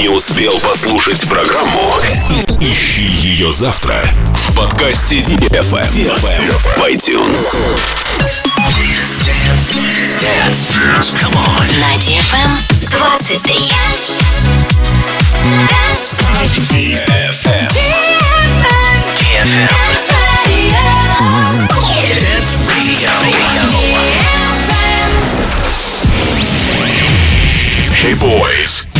Не успел послушать программу? Ищи ее завтра в подкасте DFM, DFM в iTunes. Dance, dance, dance, dance. На DFM 23. DFM. DFM. Dance Radio. Hey boys.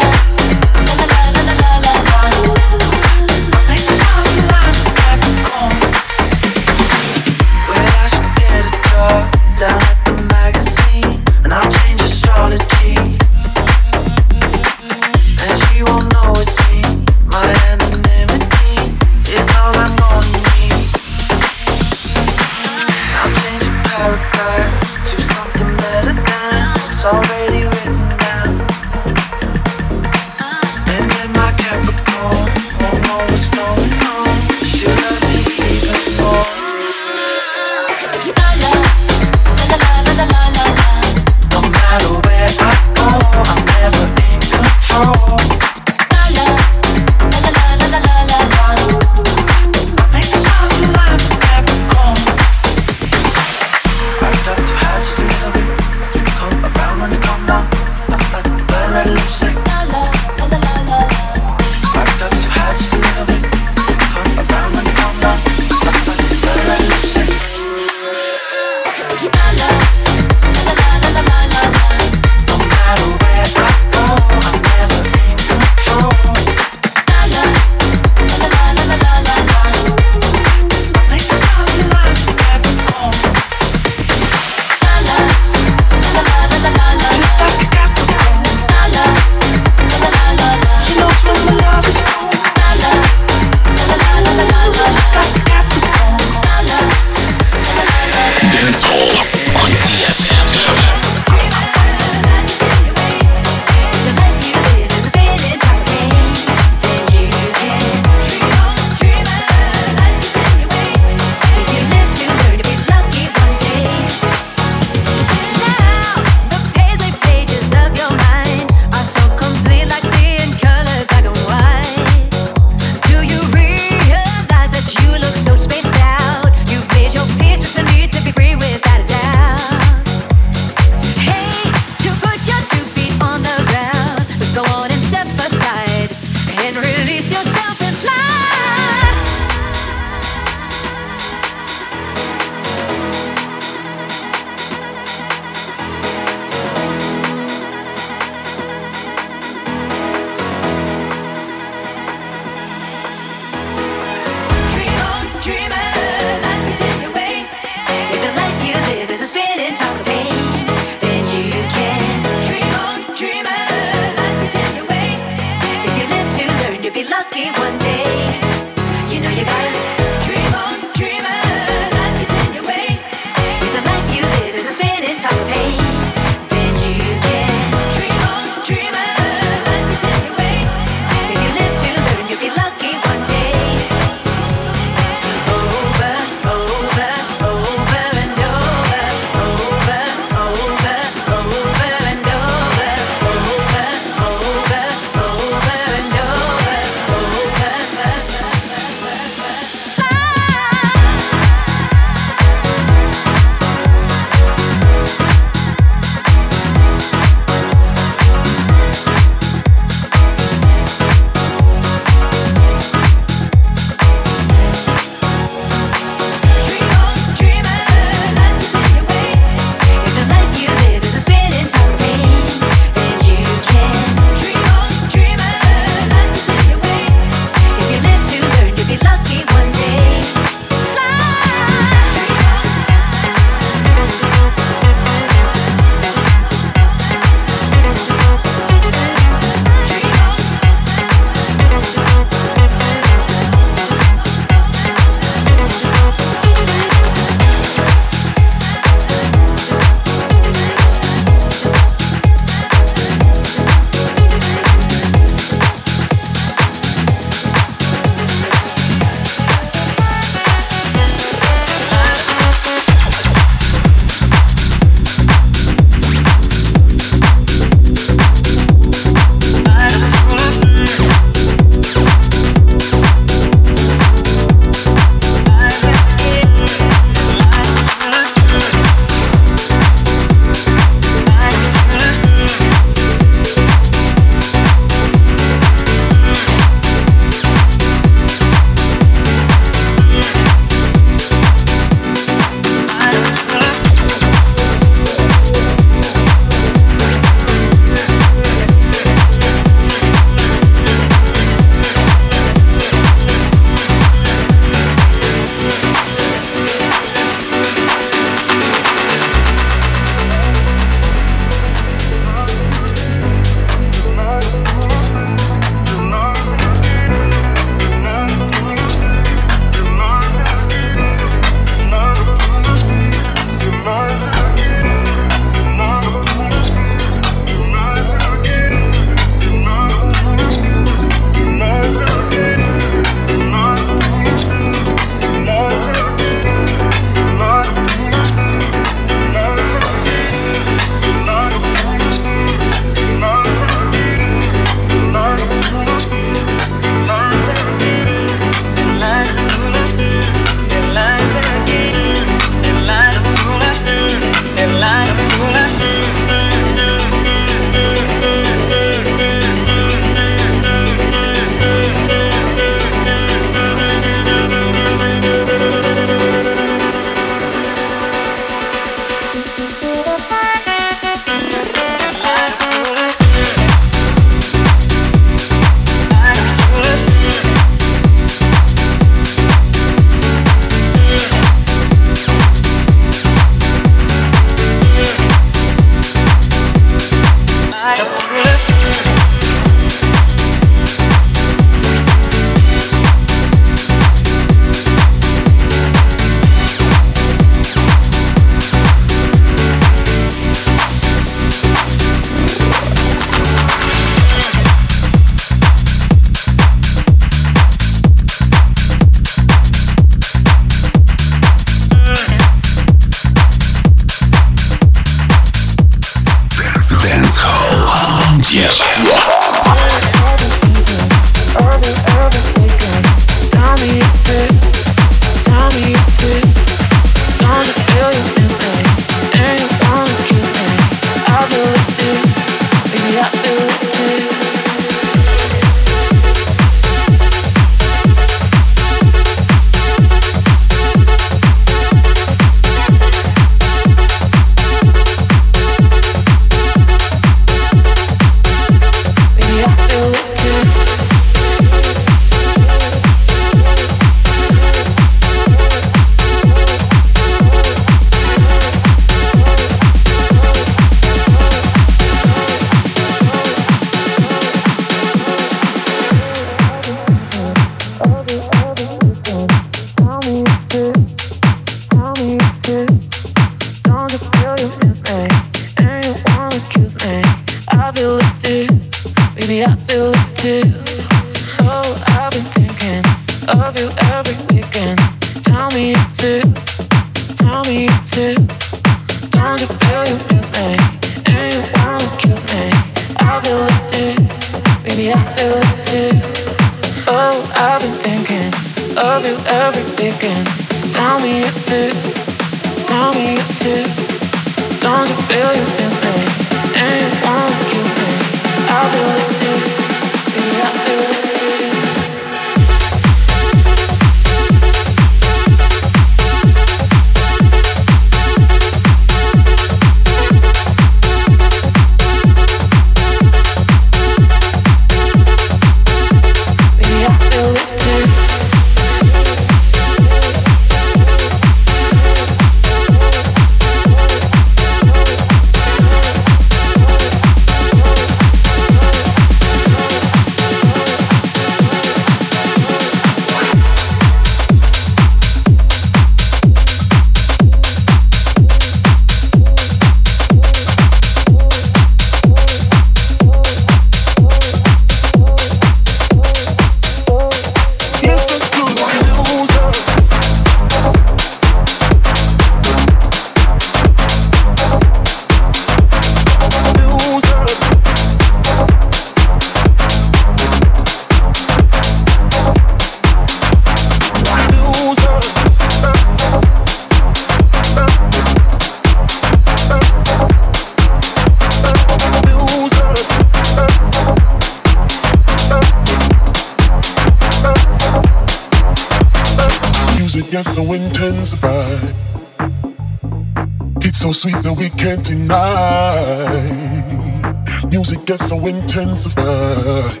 Gets so intensified.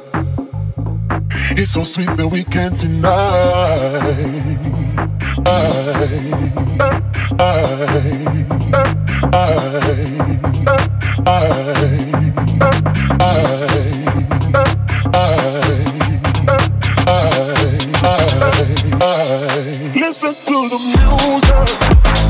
It's so sweet that we can't deny. I, I, Listen to the music.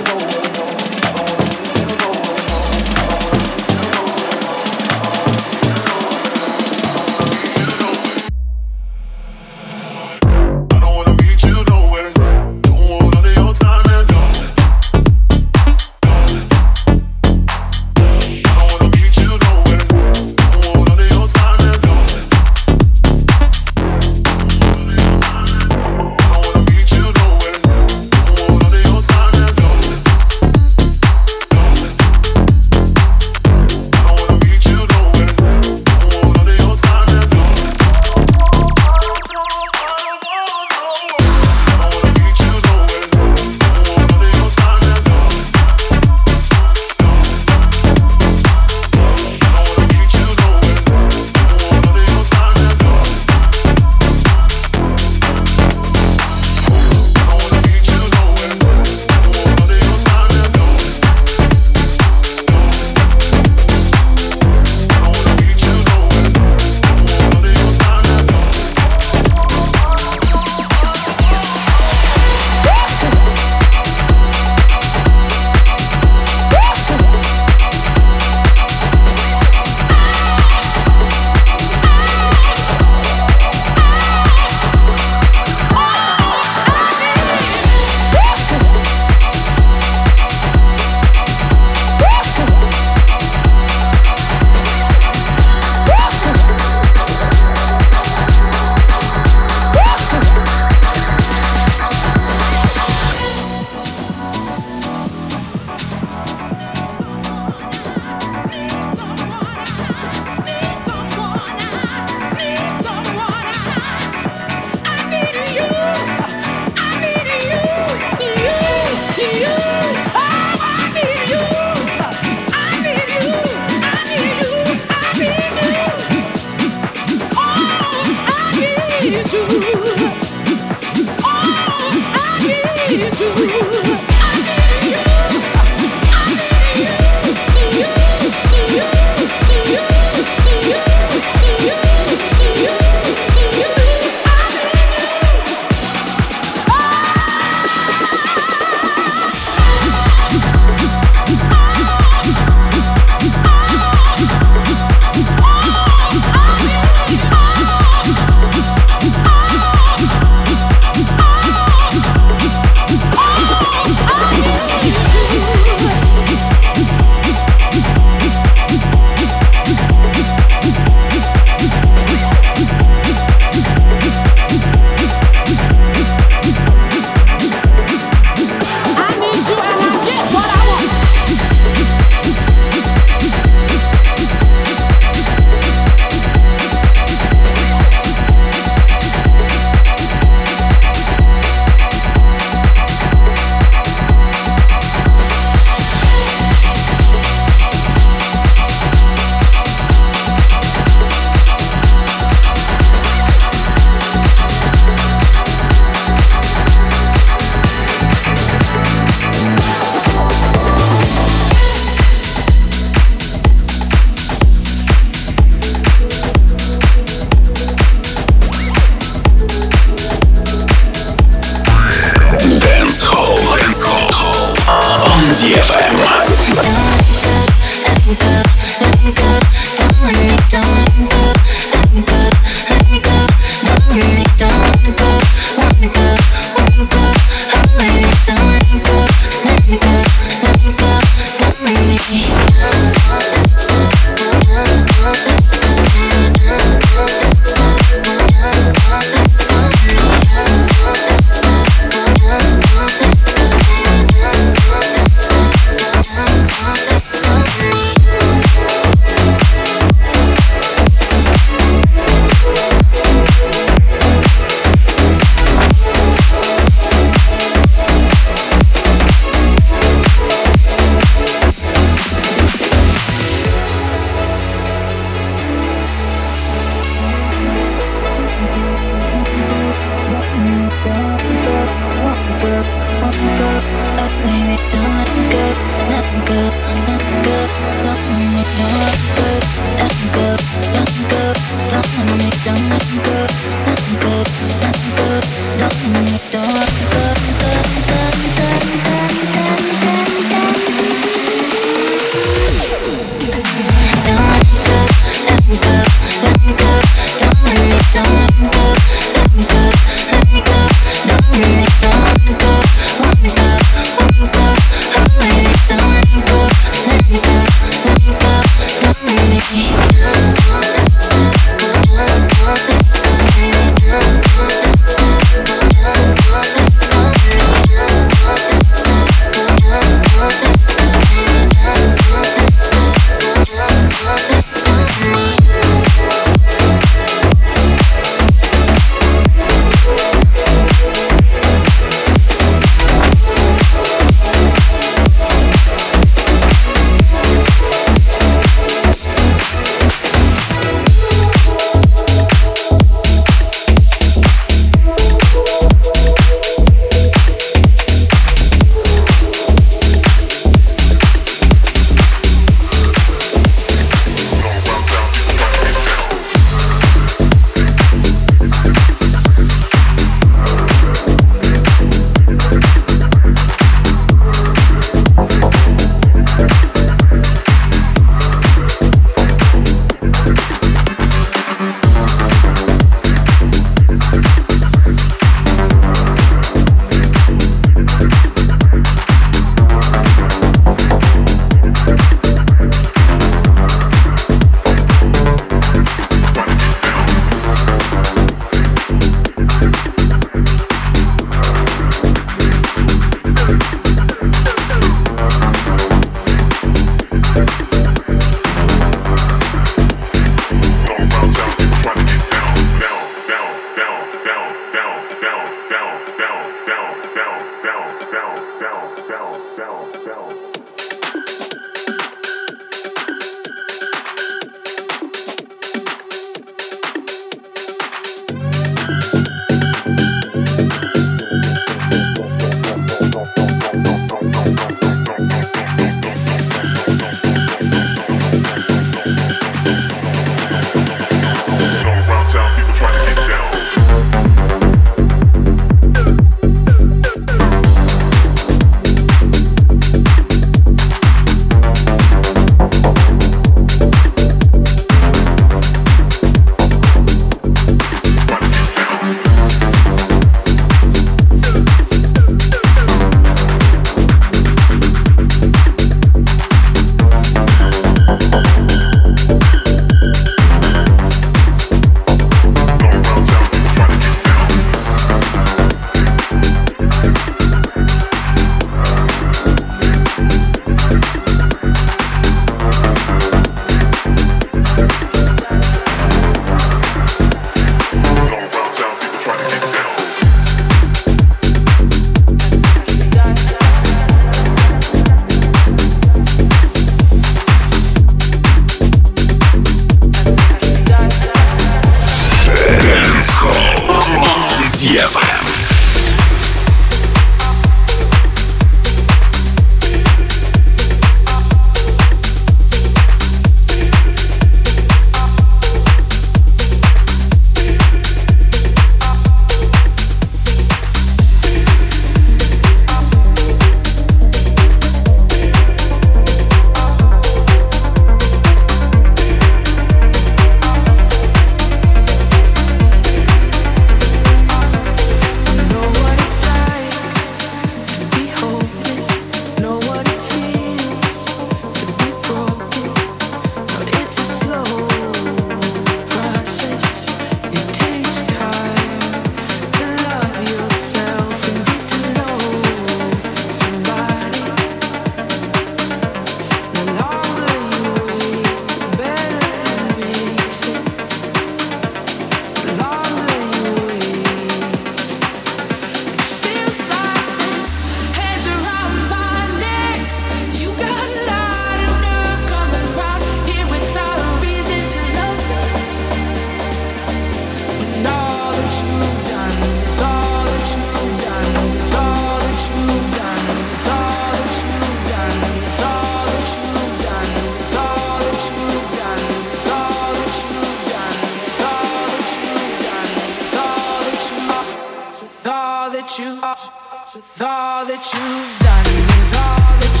with all that you've done, with all that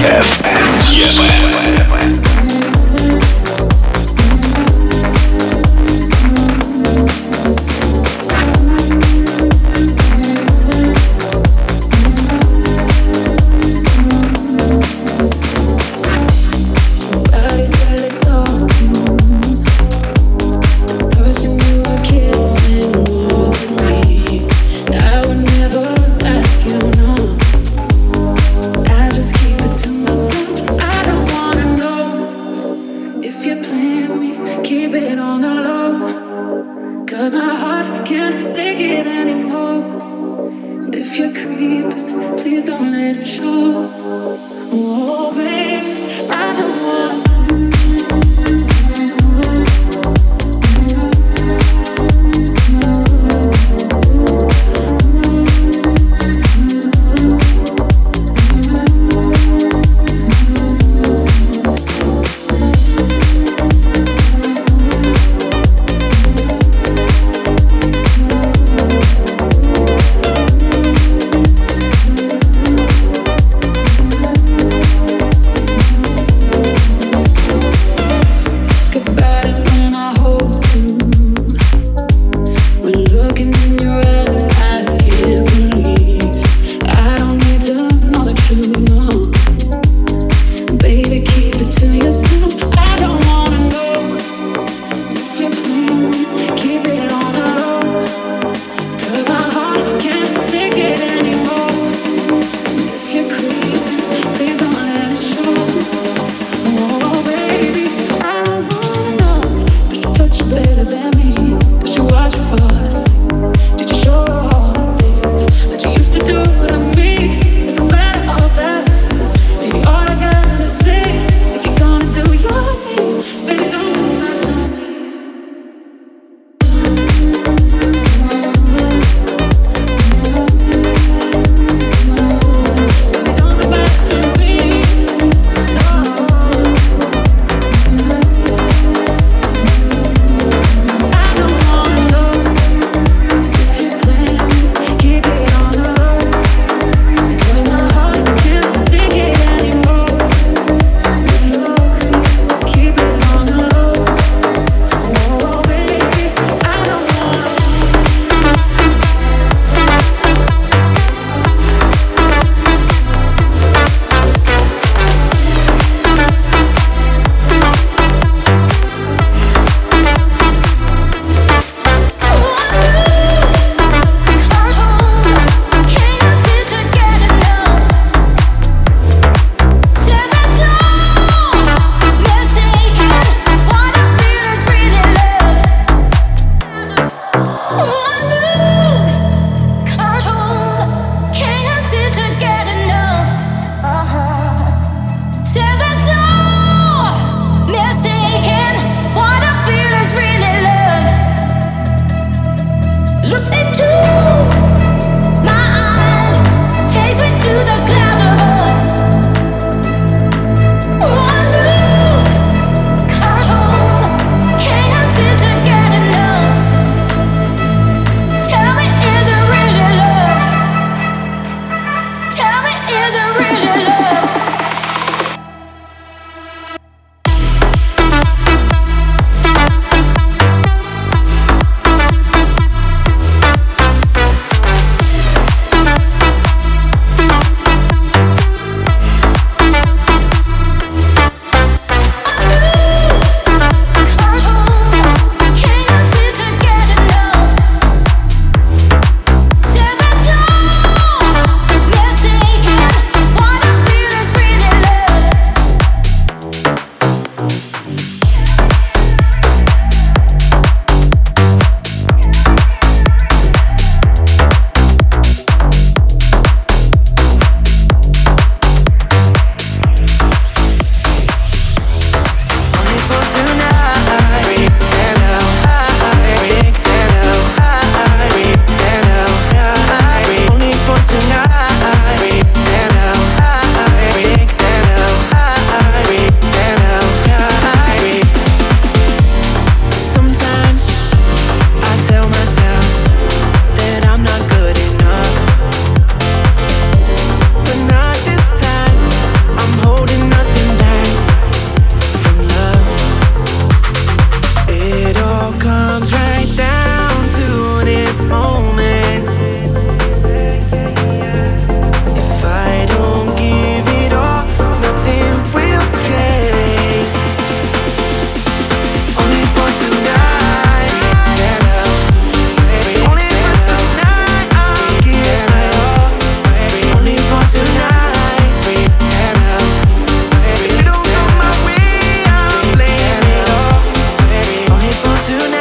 Yes, and yes.